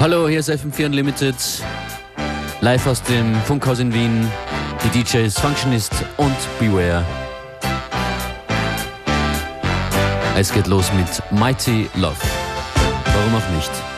Hallo, hier ist FM4 Unlimited. Live aus dem Funkhaus in Wien. Die DJs Functionist und Beware. Es geht los mit Mighty Love. Warum auch nicht?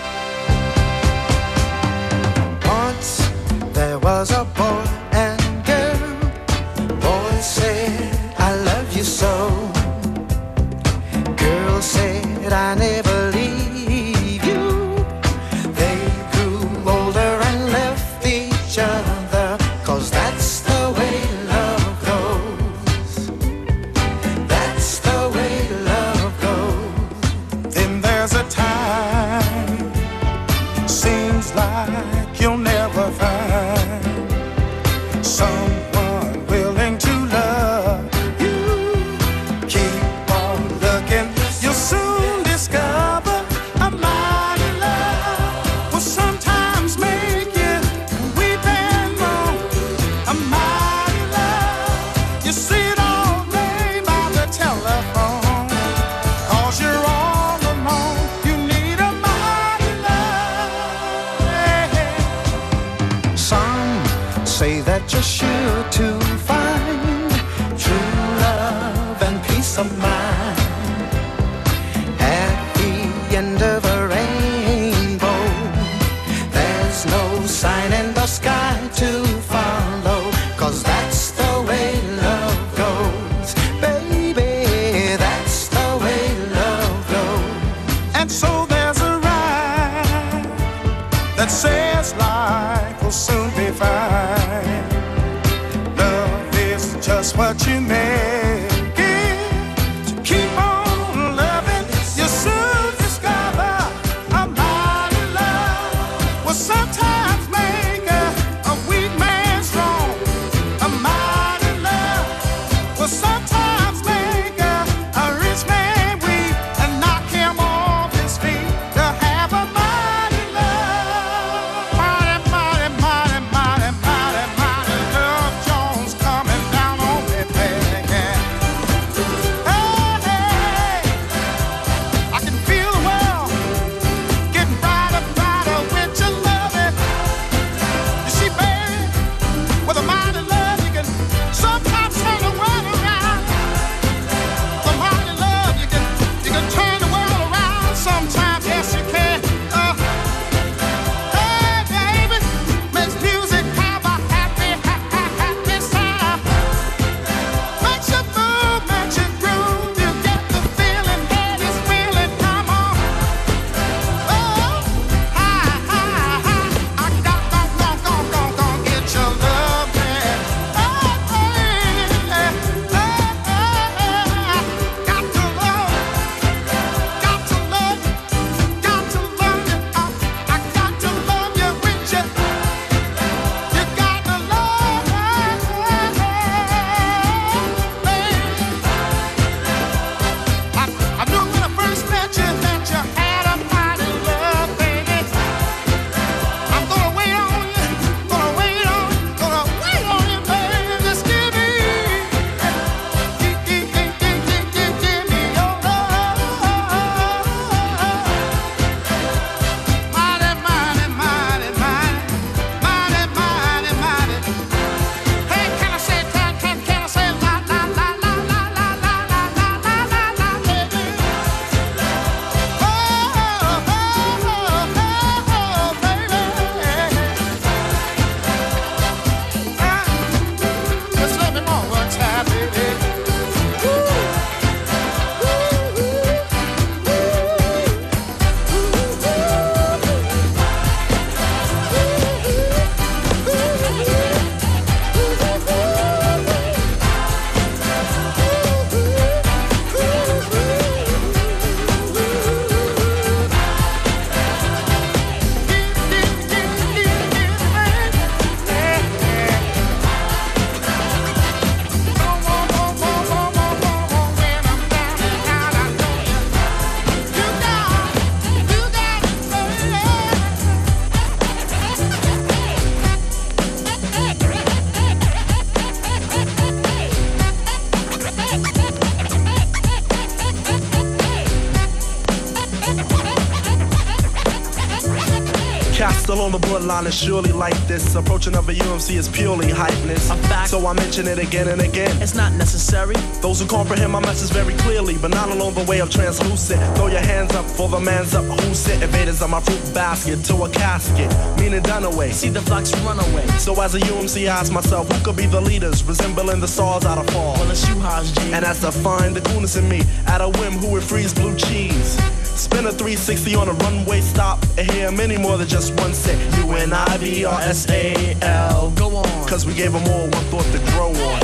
The borderline is surely like this. Approaching of a UMC is purely hypeness. A fact. So I mention it again and again. It's not necessary. Those who comprehend my message very clearly, but not along the way of translucent. Throw your hands up for the man's up. Who's it? Invaders on my fruit basket to a casket, meaning done away. See the flocks run away. So as a UMC, I ask myself, who could be the leaders, resembling the stars out of fall? Well, it's you, Hass G. And as to find the coolness in me, at a whim, who would freeze blue cheese? Spin a 360 on a runway stop and hear many more than just one set. U N I B R S A L. Go on. Cause we gave them all one thought to grow on.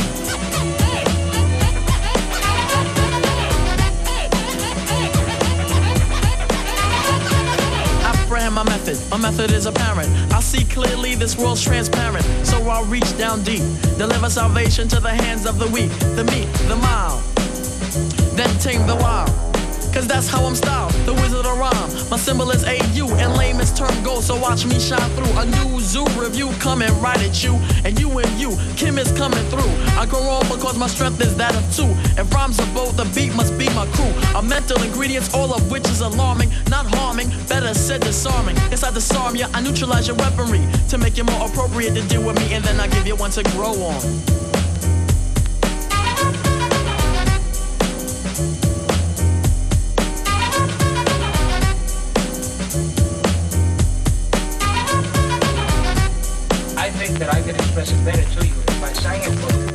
My method. My method is apparent. I see clearly this world's transparent. So I'll reach down deep. Deliver salvation to the hands of the weak, the meek, the mild. Then tame the wild. Cause that's how I'm styled, the wizard of rhyme. My symbol is AU, and layman's term goes, so watch me shine through. A new zoo review coming right at you, and you and you, Kim is coming through. I grow on because my strength is that of two. If rhymes are both, the beat must be my crew. A mental ingredients, all of which is alarming, not harming, better said disarming. Yes, I disarm you, I neutralize your weaponry to make it more appropriate to deal with me, and then I give you one to grow on. That I can express it better to you if I sang it for you.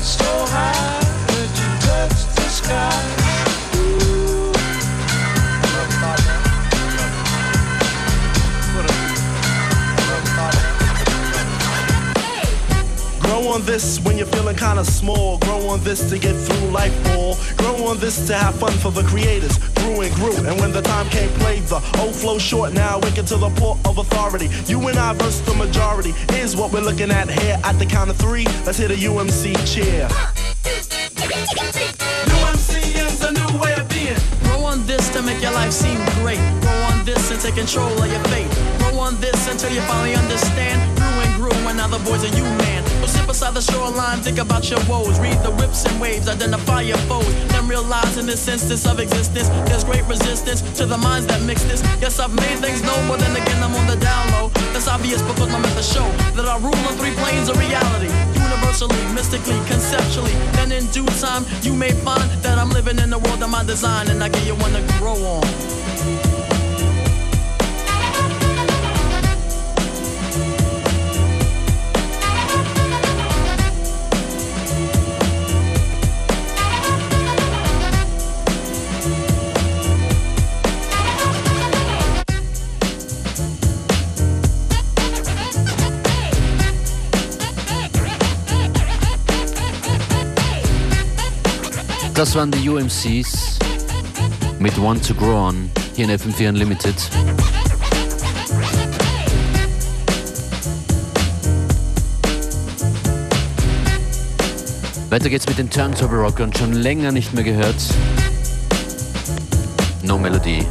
So high that you touch the sky. Grow on this when you're feeling kinda small. Grow on this to get through life all. Grow on this to have fun for the creators. Grew and grew, and when the time came, played the old flow short now, wicked to the port of authority. You and I versus the majority is what we're looking at here at the count of three. Let's hit a UMC cheer. UMC a new way of being. Grow on this to make your life seem great. Grow on this and take control of your fate. Grow on this until you finally understand. Grew and grew, and now the boys are you, man. Sit beside the shoreline, think about your woes. Read the whips and waves, identify your foes. Then realize in this instance of existence, there's great resistance to the minds that mix this. Yes, I've made things known, but then again, I'm on the down low. That's obvious because I'm at the show that I rule on three planes of reality. Universally, mystically, conceptually. Then in due time, you may find that I'm living in the world of my design, and I get you one to grow on. Das waren die UMCs mit One to Grow On hier in FM4 Unlimited. Weiter geht's mit den Turntable Rockern, schon länger nicht mehr gehört. No Melody.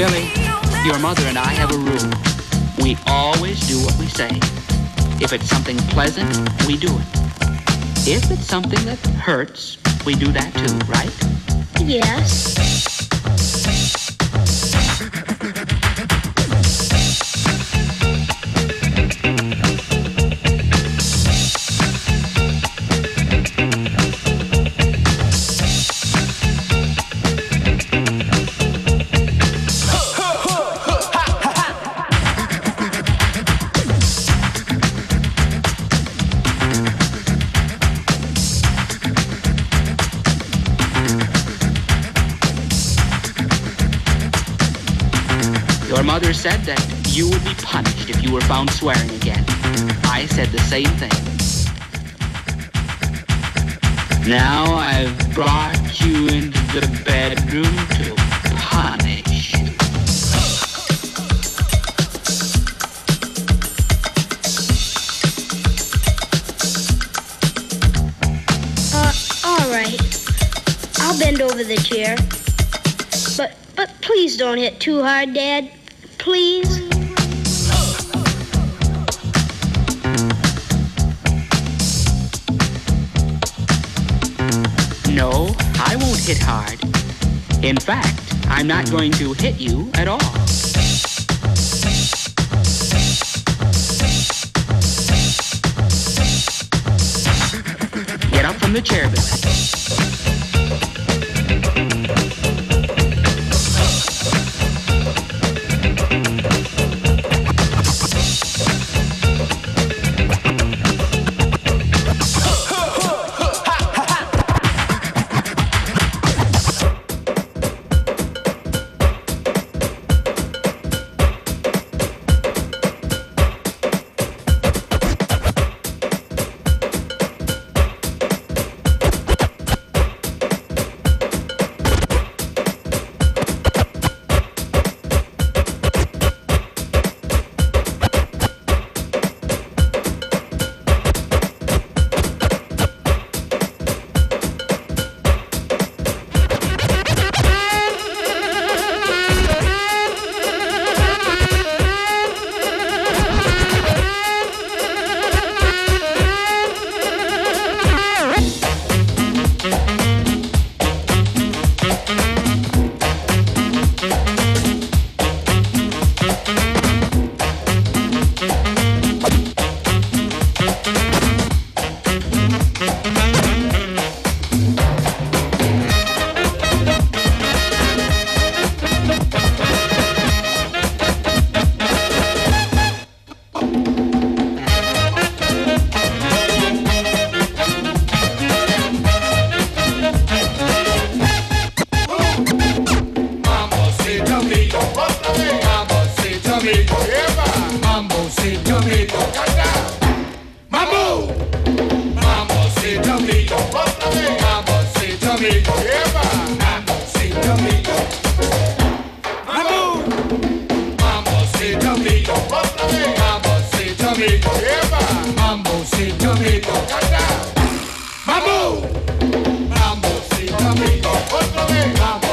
Billy, your mother and I have a rule. We always do what we say. If it's something pleasant, we do it. If it's something that hurts, we do that too, right? Yes. Said that you would be punished if you were found swearing again. I said the same thing. Now I've brought you into the bedroom to punish. Uh, all right. I'll bend over the chair. But, but please don't hit too hard, Dad. Please. No, I won't hit hard. In fact, I'm not going to hit you at all. Get up from the chair, Billy. say to me, Mama say to me, Mama say to me. Mambo say to me, Mambo say to me, Mambo say to me, Mambo, Mambo say to me, Mambo.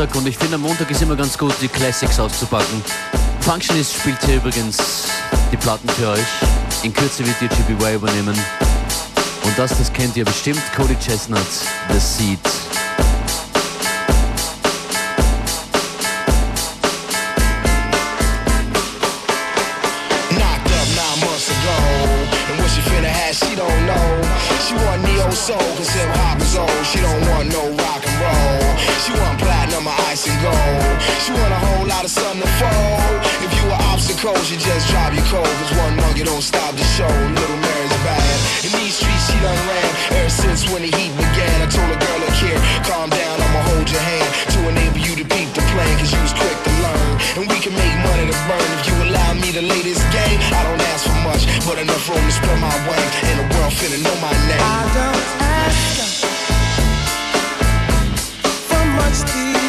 Montag und ich finde, am Montag ist immer ganz gut, die Classics auszupacken. Functionist spielt hier übrigens die Platten für euch. In Kürze wird DJ Beware übernehmen. Und das, das kennt ihr bestimmt, Cody Chestnut, The Seed. She you just drive you cold. Cause one mug you don't stop the show. Little Mary's bad. In these streets she done ran. Ever since when the heat began I told a girl look here Calm down I'ma hold your hand To enable you to beat the plan Cause you was quick to learn. And we can make money to burn. If you allow me to lay this game I don't ask for much But enough room to spread my wings. And the world finna know my name. I don't ask for much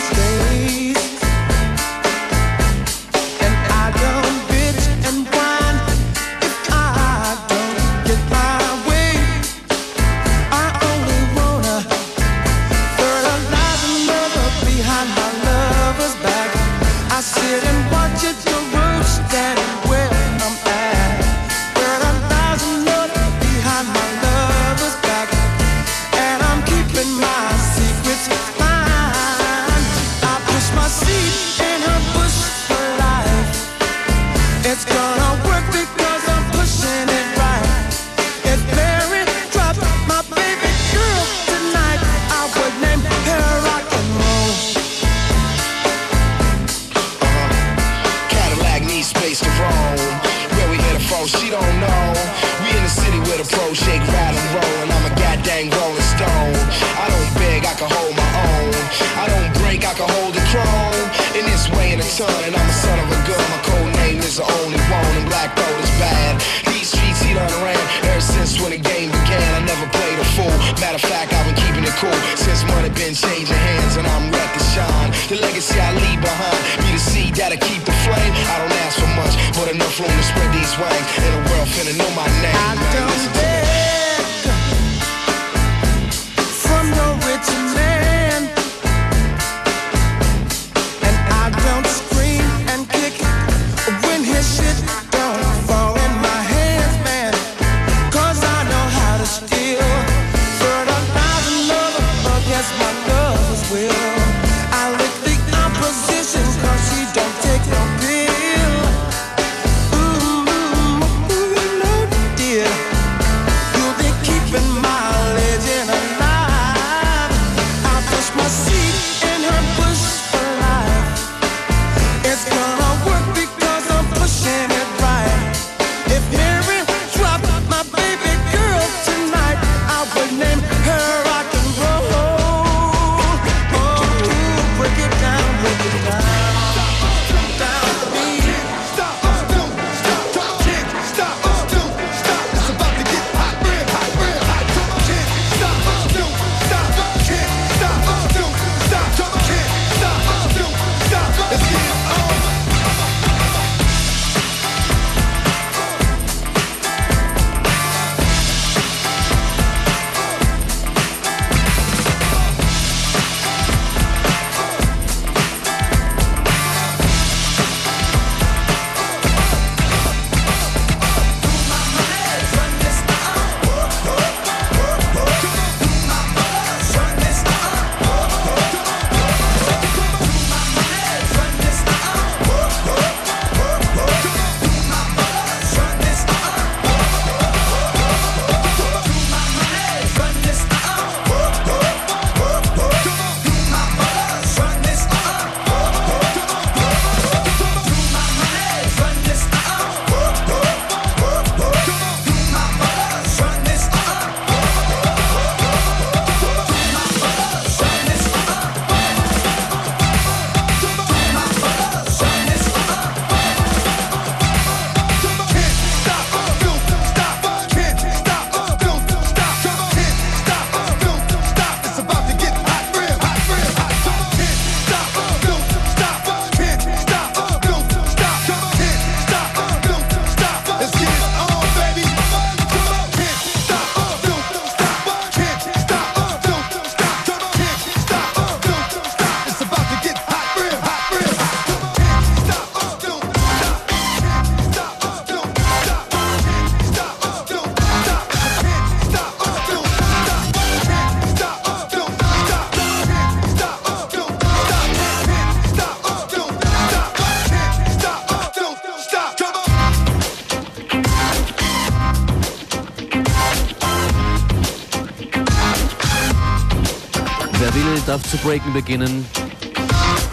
Breaken beginnen.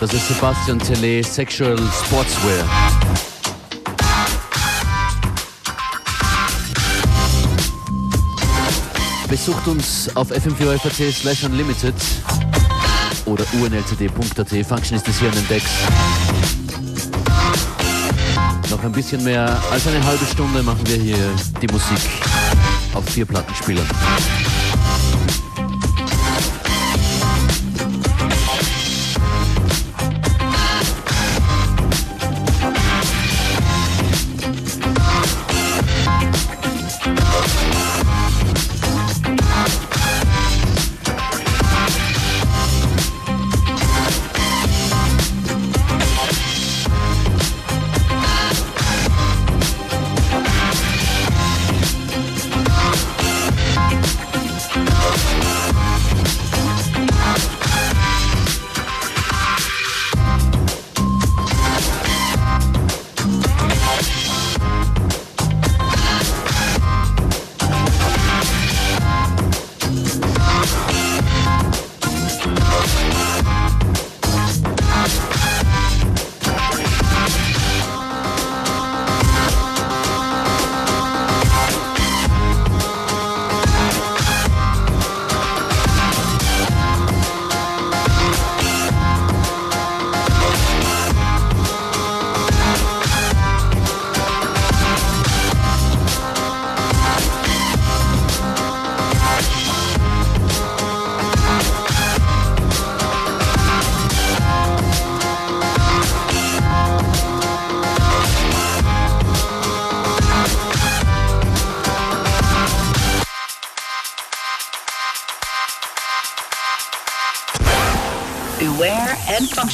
Das ist Sebastian Tele, Sexual Sportswear. Besucht uns auf fm 4 slash unlimited oder unltd.at. Function ist es hier an den Decks. Noch ein bisschen mehr als eine halbe Stunde machen wir hier die Musik auf vier Plattenspielern.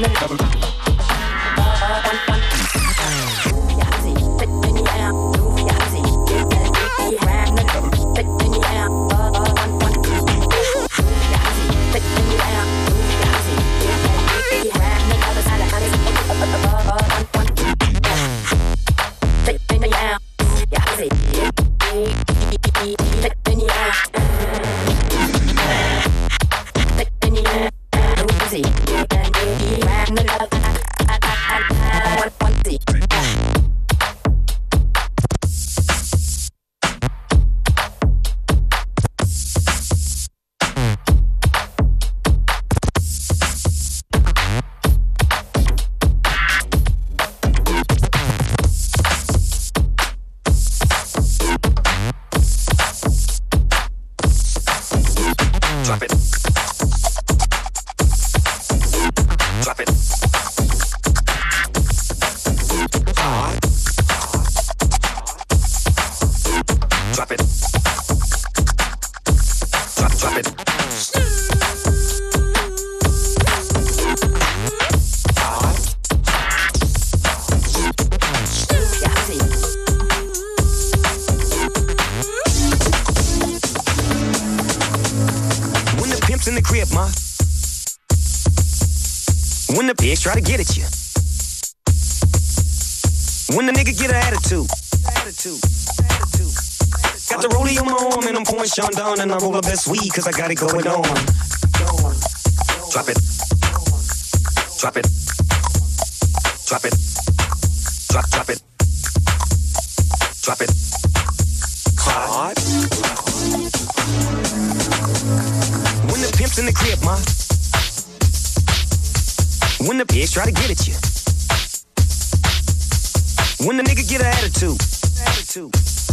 Double. Sean down and I roll the best weed cause I got it going on. Drop it. Drop it. Drop it. Drop, drop it. Drop it. Hard. When the pimp's in the crib, ma. When the pigs try to get at you. When the nigga get an. Attitude. Attitude.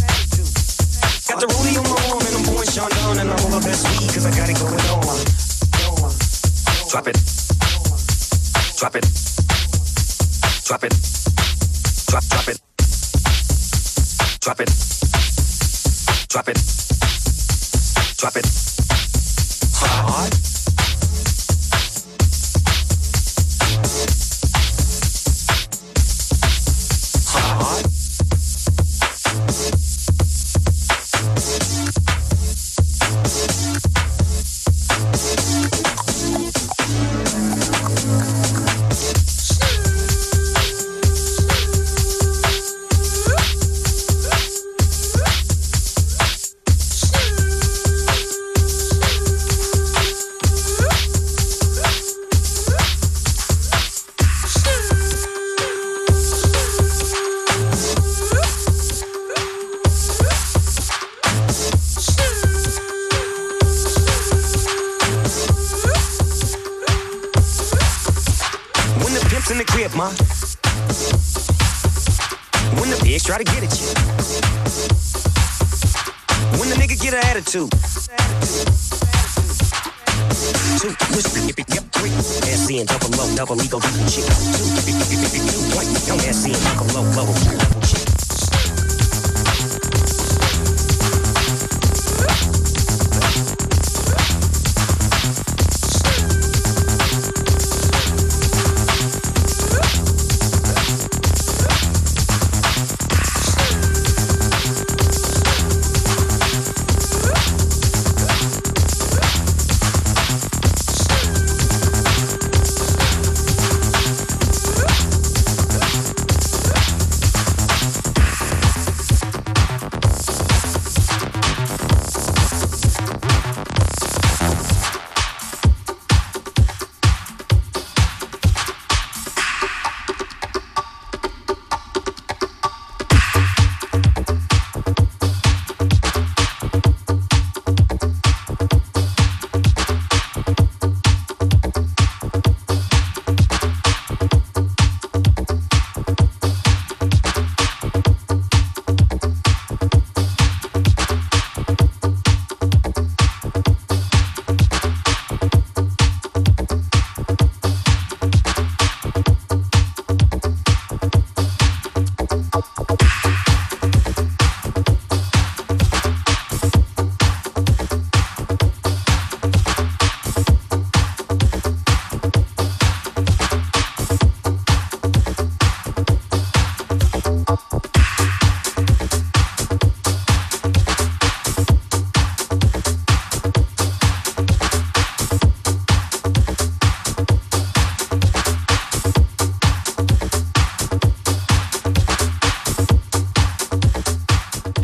two, if it, three, ass and double low, double legal, chick, two, if two, white, young ass double low, low, chick.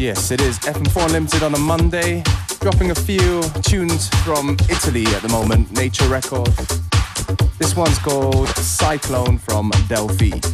Yes, it is FM4 Unlimited on a Monday. Dropping a few tunes from Italy at the moment, Nature Records. This one's called Cyclone from Delphi.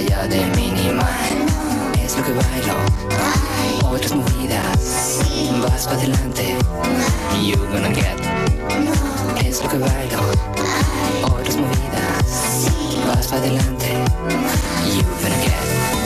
allá del minimal. Es lo que bailo. Otras movidas. Vas para adelante. You're gonna get. Es lo que bailo. Otras movidas. Vas para adelante. You're gonna get.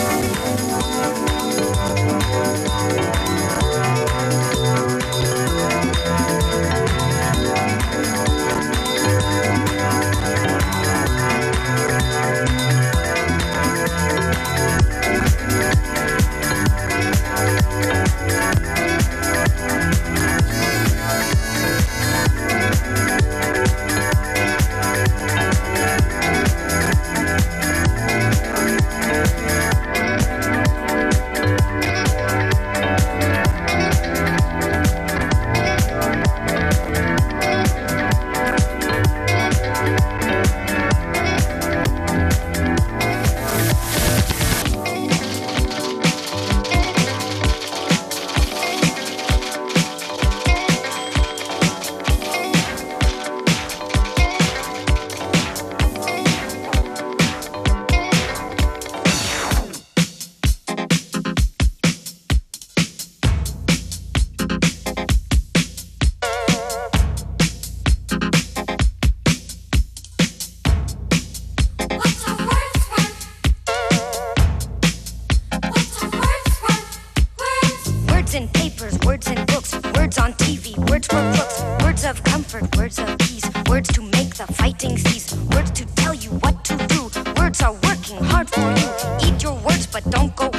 Eat your words, but don't go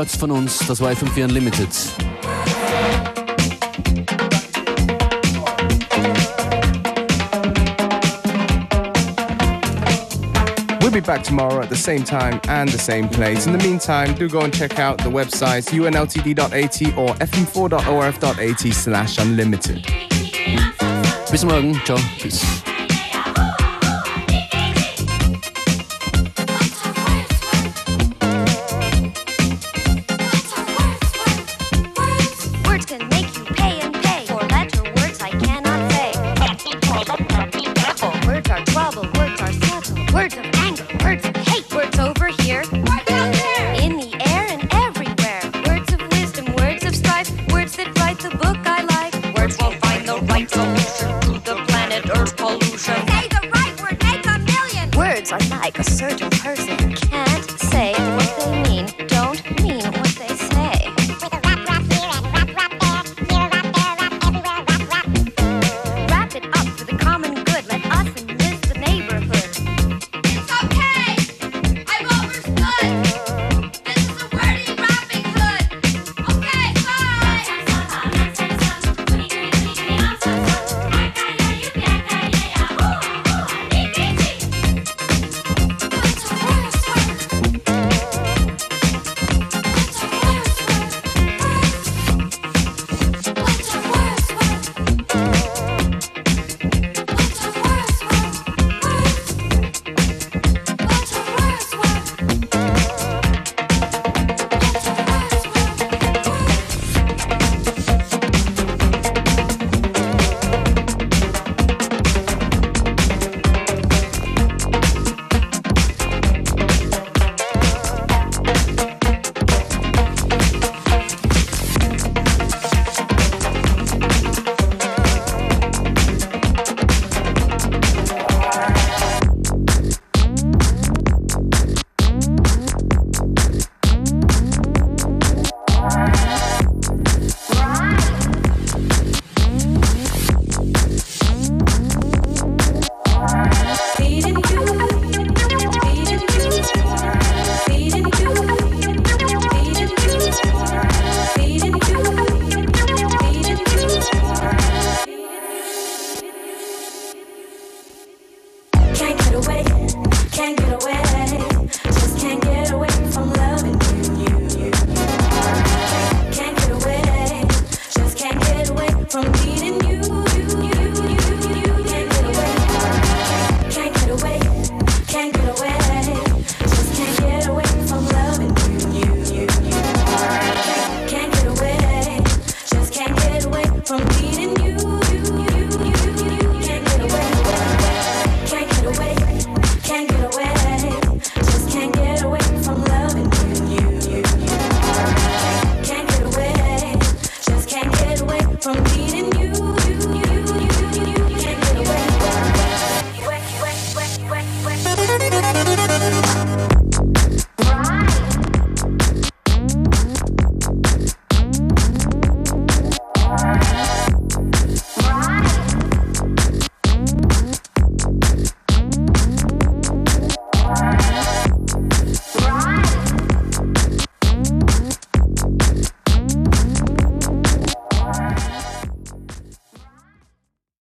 Birds von uns. Das war FM4 Unlimited. We'll be back tomorrow at the same time and the same place. In the meantime, do go and check out the websites unltd.at or fm4.orf.at slash unlimited. Bis morgen. Ciao. Peace.